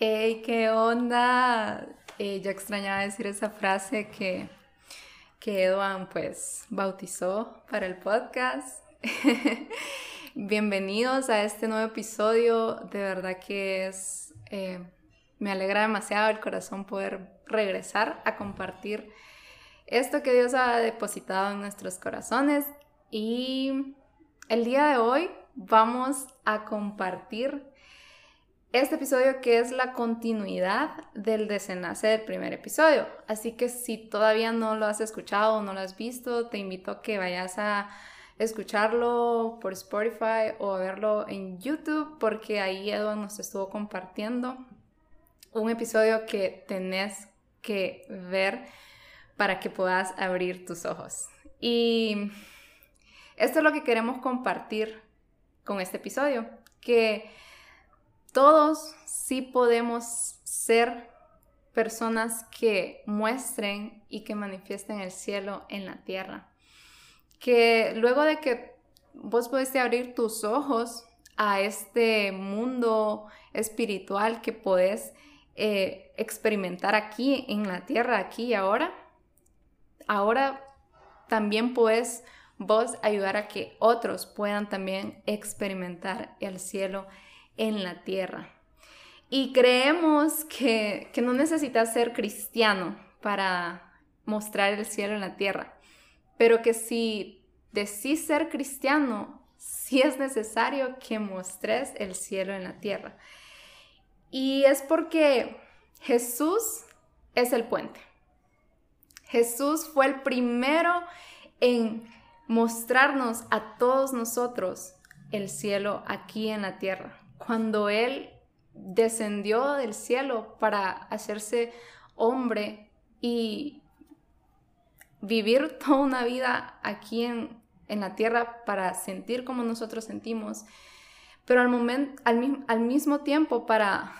¡Hey, qué onda! Eh, yo extrañaba decir esa frase que, que Edwan pues bautizó para el podcast. Bienvenidos a este nuevo episodio. De verdad que es... Eh, me alegra demasiado el corazón poder regresar a compartir esto que Dios ha depositado en nuestros corazones. Y el día de hoy vamos a compartir este episodio que es la continuidad del desenlace del primer episodio. Así que si todavía no lo has escuchado o no lo has visto, te invito a que vayas a escucharlo por Spotify o a verlo en YouTube porque ahí Edward nos estuvo compartiendo un episodio que tenés que ver para que puedas abrir tus ojos. Y esto es lo que queremos compartir con este episodio, que todos sí podemos ser personas que muestren y que manifiesten el cielo en la tierra. Que luego de que vos pudiste abrir tus ojos a este mundo espiritual que podés eh, experimentar aquí en la tierra, aquí y ahora, ahora también puedes vos ayudar a que otros puedan también experimentar el cielo en la tierra. Y creemos que, no necesitas ser cristiano para mostrar el cielo en la tierra, pero que si decís ser cristiano, sí es necesario que mostres el cielo en la tierra. Y es porque Jesús es el puente. Jesús fue el primero en mostrarnos a todos nosotros el cielo aquí en la tierra cuando Él descendió del cielo para hacerse hombre y vivir toda una vida aquí en, la tierra para sentir como nosotros sentimos, pero al, momento, al, al mismo tiempo para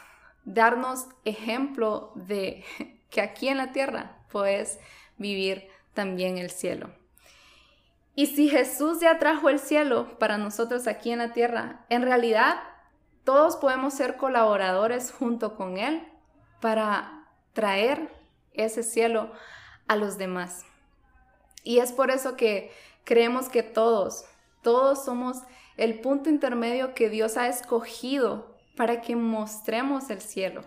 darnos ejemplo de que aquí en la tierra puedes vivir también el cielo. Y si Jesús ya trajo el cielo para nosotros aquí en la tierra, en realidad todos podemos ser colaboradores junto con Él para traer ese cielo a los demás. Y es por eso que creemos que todos, todos somos el punto intermedio que Dios ha escogido para que mostremos el cielo,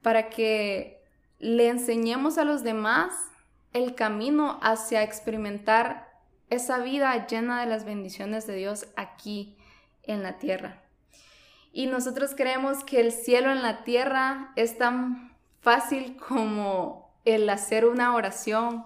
para que le enseñemos a los demás el camino hacia experimentar esa vida llena de las bendiciones de Dios aquí en la tierra. Y nosotros creemos que el cielo en la tierra es tan fácil como el hacer una oración,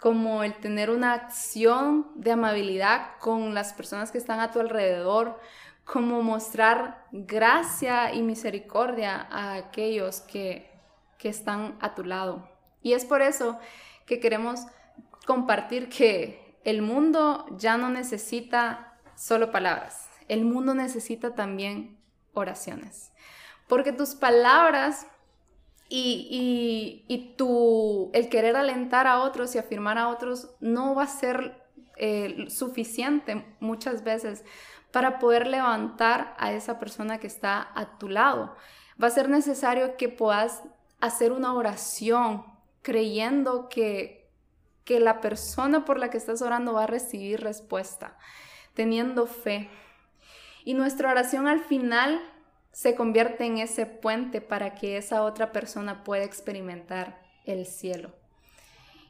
como el tener una acción de amabilidad con las personas que están a tu alrededor, como mostrar gracia y misericordia a aquellos que, que están a tu lado. Y es por eso que queremos compartir que el mundo ya no necesita solo palabras, el mundo necesita también oraciones. Porque tus palabras y, y, tu, el querer alentar a otros y afirmar a otros no va a ser eh, suficiente muchas veces para poder levantar a esa persona que está a tu lado. Va a ser necesario que puedas hacer una oración creyendo que, que la persona por la que estás orando va a recibir respuesta, teniendo fe. Y nuestra oración al final se convierte en ese puente para que esa otra persona pueda experimentar el cielo.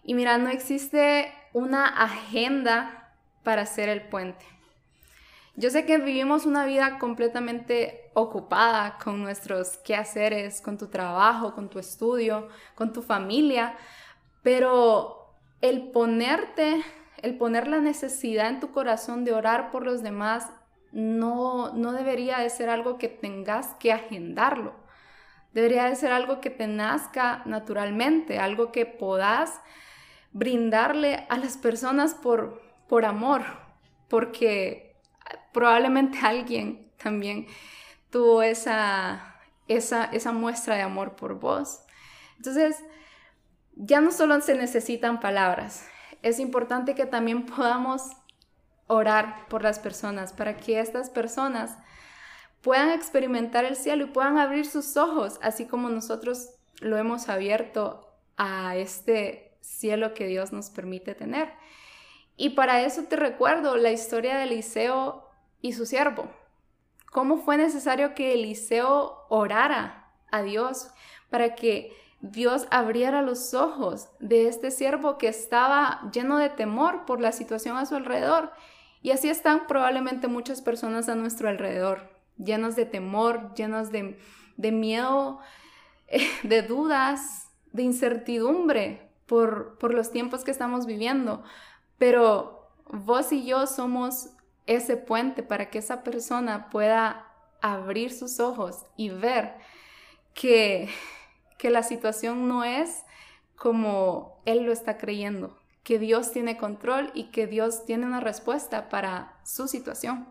Y mira, no existe una agenda para hacer el puente. Yo sé que vivimos una vida completamente ocupada con nuestros quehaceres, con tu trabajo, con tu estudio, con tu familia, pero el ponerte, el poner la necesidad en tu corazón de orar por los demás no, no debería de ser algo que tengas que agendarlo. Debería de ser algo que te nazca naturalmente, algo que puedas brindarle a las personas por, por amor, porque probablemente alguien también tuvo esa, esa, esa muestra de amor por vos. Entonces, ya no solo se necesitan palabras, es importante que también podamos orar por las personas, para que estas personas puedan experimentar el cielo y puedan abrir sus ojos, así como nosotros lo hemos abierto a este cielo que Dios nos permite tener. Y para eso te recuerdo la historia de Eliseo y su siervo. ¿Cómo fue necesario que Eliseo orara a Dios para que Dios abriera los ojos de este siervo que estaba lleno de temor por la situación a su alrededor? Y así están probablemente muchas personas a nuestro alrededor, llenas de temor, llenas de, miedo, de dudas, de incertidumbre por, por los tiempos que estamos viviendo. Pero vos y yo somos ese puente para que esa persona pueda abrir sus ojos y ver que, que la situación no es como él lo está creyendo, que Dios tiene control y que Dios tiene una respuesta para su situación.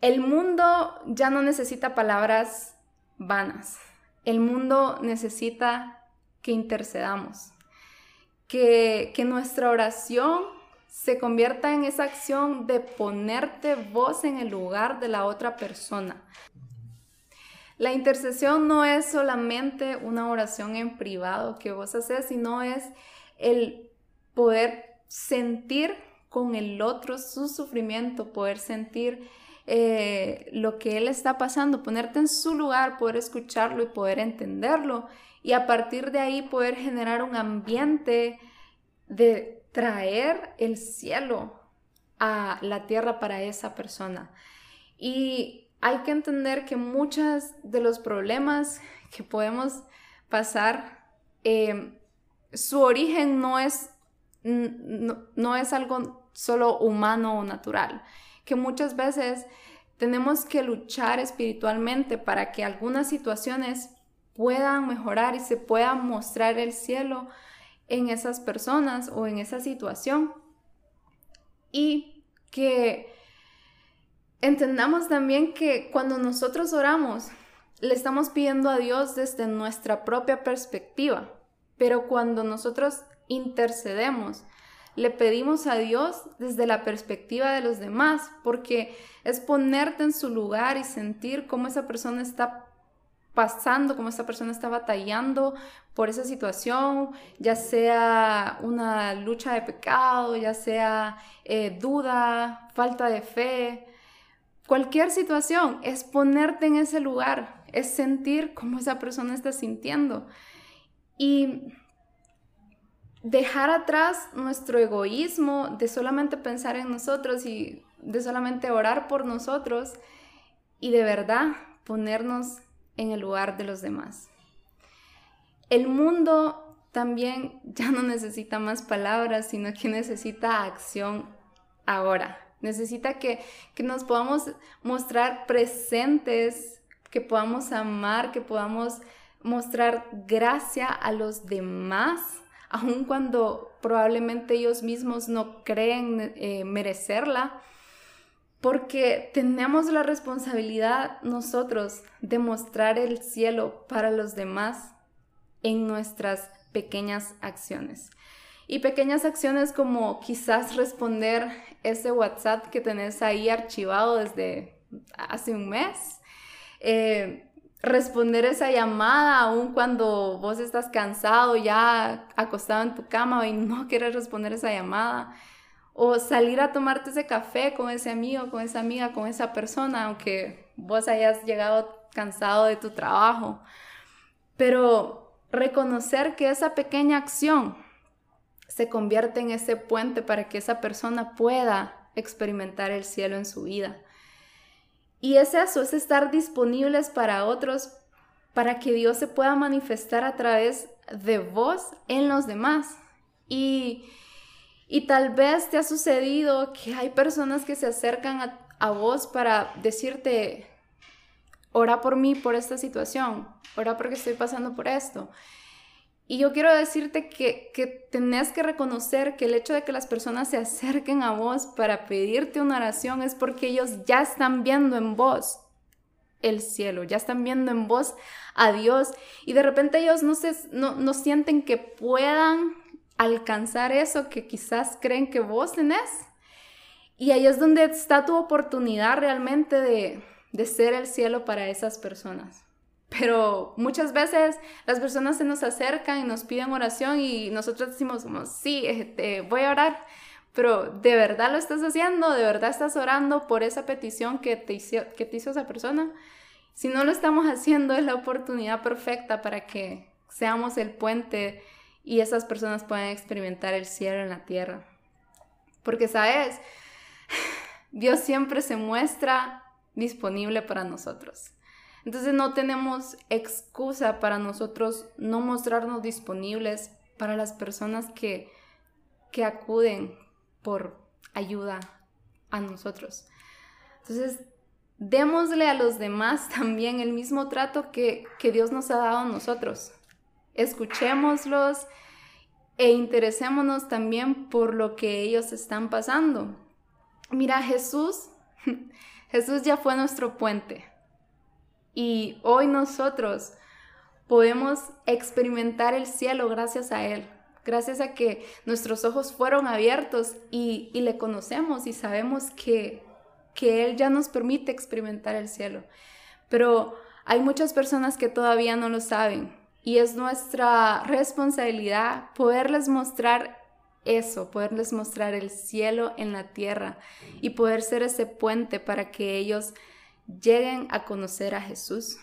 El mundo ya no necesita palabras vanas. El mundo necesita que intercedamos, que, que nuestra oración se convierta en esa acción de ponerte vos en el lugar de la otra persona. La intercesión no es solamente una oración en privado que vos haces, sino es el poder sentir con el otro su sufrimiento, poder sentir eh, lo que él está pasando, ponerte en su lugar, poder escucharlo y poder entenderlo y a partir de ahí poder generar un ambiente de traer el cielo a la tierra para esa persona. Y hay que entender que muchos de los problemas que podemos pasar eh, su origen no es, no, es algo solo humano o natural, que muchas veces tenemos que luchar espiritualmente para que algunas situaciones puedan mejorar y se pueda mostrar el cielo en esas personas o en esa situación. Y que entendamos también que cuando nosotros oramos, le estamos pidiendo a Dios desde nuestra propia perspectiva. Pero cuando nosotros intercedemos, le pedimos a Dios desde la perspectiva de los demás, porque es ponerte en su lugar y sentir cómo esa persona está pasando, cómo esa persona está batallando por esa situación, ya sea una lucha de pecado, ya sea eh, duda, falta de fe, cualquier situación, es ponerte en ese lugar, es sentir cómo esa persona está sintiendo y dejar atrás nuestro egoísmo de solamente pensar en nosotros y de solamente orar por nosotros y de verdad ponernos en el lugar de los demás. El mundo también ya no necesita más palabras, sino que necesita acción ahora. Necesita que, que nos podamos mostrar presentes, que podamos amar, que podamos mostrar gracia a los demás, aun cuando probablemente ellos mismos no creen eh, merecerla, porque tenemos la responsabilidad nosotros de mostrar el cielo para los demás en nuestras pequeñas acciones. Y pequeñas acciones como quizás responder ese WhatsApp que tenés ahí archivado desde hace un mes. Eh, responder esa llamada aun cuando vos estás cansado, ya acostado en tu cama y no quieres responder esa llamada. O salir a tomarte ese café con ese amigo, con esa amiga, con esa persona, aunque vos hayas llegado cansado de tu trabajo. Pero reconocer que esa pequeña acción se convierte en ese puente para que esa persona pueda experimentar el cielo en su vida. Y es eso, es estar disponibles para otros, para que Dios se pueda manifestar a través de vos en los demás. Y, y tal vez te ha sucedido que hay personas que se acercan a, a vos para decirte, ora por mí, por esta situación, ora porque estoy pasando por esto. Y yo quiero decirte que, que tenés que reconocer que el hecho de que las personas se acerquen a vos para pedirte una oración es porque ellos ya están viendo en vos el cielo, ya están viendo en vos a Dios y de repente ellos no, se, no, no sienten que puedan alcanzar eso que quizás creen que vos tenés. Y ahí es donde está tu oportunidad realmente de, de ser el cielo para esas personas. Pero muchas veces las personas se nos acercan y nos piden oración y nosotros decimos como, sí, este, voy a orar, pero ¿de verdad lo estás haciendo? ¿De verdad estás orando por esa petición que te hizo, que te hizo esa persona? Si no lo estamos haciendo, es la oportunidad perfecta para que seamos el puente y esas personas puedan experimentar el cielo en la tierra. Porque, ¿sabes? Dios siempre se muestra disponible para nosotros. Entonces no tenemos excusa para nosotros no mostrarnos disponibles para las personas que, que acuden por ayuda a nosotros. Entonces, démosle a los demás también el mismo trato que, que Dios nos ha dado a nosotros. Escuchémoslos e interesémonos también por lo que ellos están pasando. Mira, Jesús, Jesús ya fue nuestro puente. Y hoy nosotros podemos experimentar el cielo gracias a Él, gracias a que nuestros ojos fueron abiertos y, le conocemos y sabemos que, que Él ya nos permite experimentar el cielo. Pero hay muchas personas que todavía no lo saben y es nuestra responsabilidad poderles mostrar eso, poderles mostrar el cielo en la tierra y poder ser ese puente para que ellos lleguen a conocer a Jesús.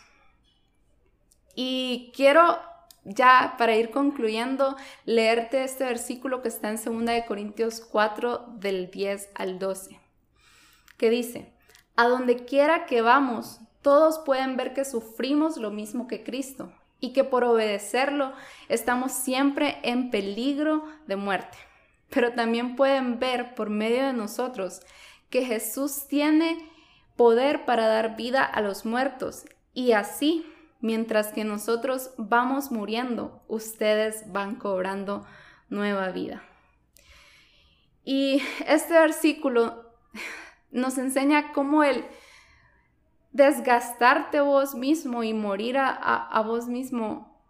Y quiero ya para ir concluyendo leerte este versículo que está en 2 de Corintios 4 del 10 al 12, que dice, a donde quiera que vamos, todos pueden ver que sufrimos lo mismo que Cristo y que por obedecerlo estamos siempre en peligro de muerte. Pero también pueden ver por medio de nosotros que Jesús tiene poder para dar vida a los muertos y así, mientras que nosotros vamos muriendo, ustedes van cobrando nueva vida. Y este versículo nos enseña cómo el desgastarte vos mismo y morir a, vos mismo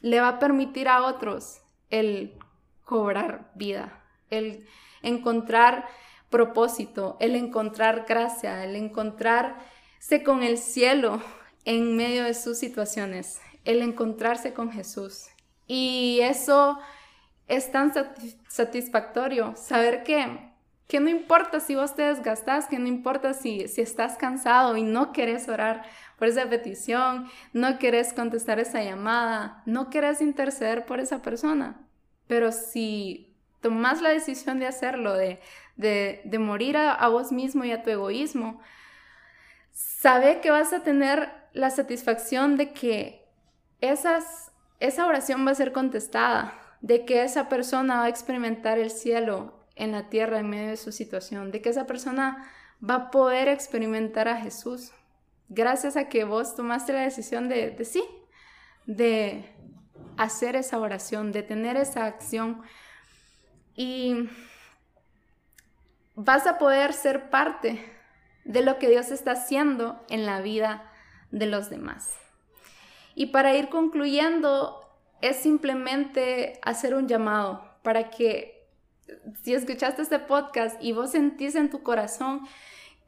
le va a permitir a otros el cobrar vida, el encontrar propósito, el encontrar gracia, el encontrarse con el cielo en medio de sus situaciones, el encontrarse con Jesús. Y eso es tan satisfactorio, saber que, que no importa si vos te desgastas, que no importa si, si estás cansado y no querés orar por esa petición, no querés contestar esa llamada, no querés interceder por esa persona, pero si tomas la decisión de hacerlo, de, de, morir a, vos mismo y a tu egoísmo, sabe que vas a tener la satisfacción de que esas, esa oración va a ser contestada, de que esa persona va a experimentar el cielo en la tierra en medio de su situación, de que esa persona va a poder experimentar a Jesús, gracias a que vos tomaste la decisión de, de sí, de hacer esa oración, de tener esa acción. Y vas a poder ser parte de lo que Dios está haciendo en la vida de los demás. Y para ir concluyendo, es simplemente hacer un llamado para que si escuchaste este podcast y vos sentís en tu corazón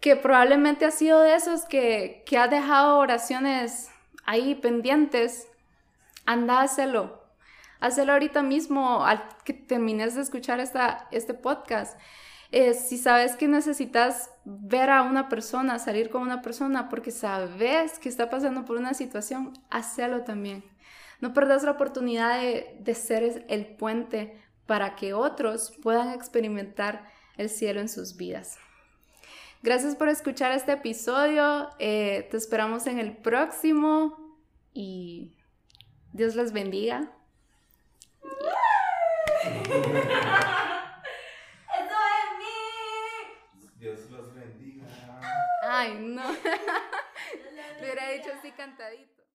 que probablemente has sido de esos que, que has dejado oraciones ahí pendientes, anda a hacerlo. Hazlo ahorita mismo al que termines de escuchar esta, este podcast si sabes que necesitas ver a una persona, salir con una persona, porque sabes que está pasando por una situación, hazlo también. No perdas la oportunidad de, ser el puente para que otros puedan experimentar el cielo en sus vidas. Gracias por escuchar este episodio. Eh, te esperamos en el próximo y Dios les bendiga. Ay, no. Le hubiera dicho así cantadito.